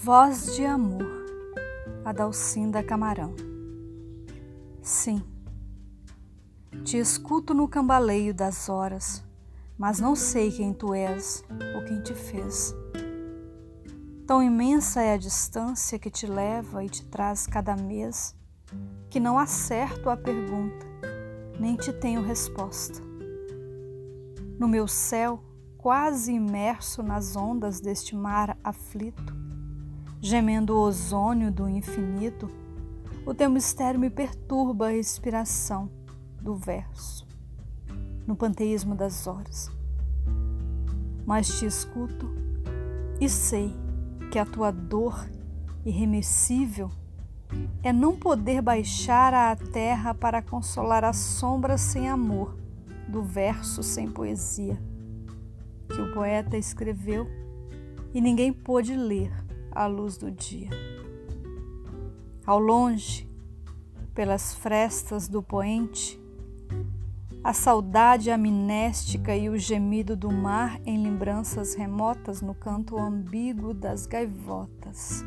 Voz de amor, Adalcinda Camarão. Sim, te escuto no cambaleio das horas, mas não sei quem tu és ou quem te fez. Tão imensa é a distância que te leva e te traz cada mês, que não acerto a pergunta, nem te tenho resposta. No meu céu, quase imerso nas ondas deste mar aflito, gemendo o ozônio do infinito, o teu mistério me perturba a respiração do verso, no panteísmo das horas. Mas te escuto e sei que a tua dor irremessível é não poder baixar à terra para consolar a sombra sem amor do verso sem poesia que o poeta escreveu e ninguém pôde ler à luz do dia. Ao longe, pelas frestas do poente, a saudade amnéstica e o gemido do mar em lembranças remotas no canto ambíguo das gaivotas.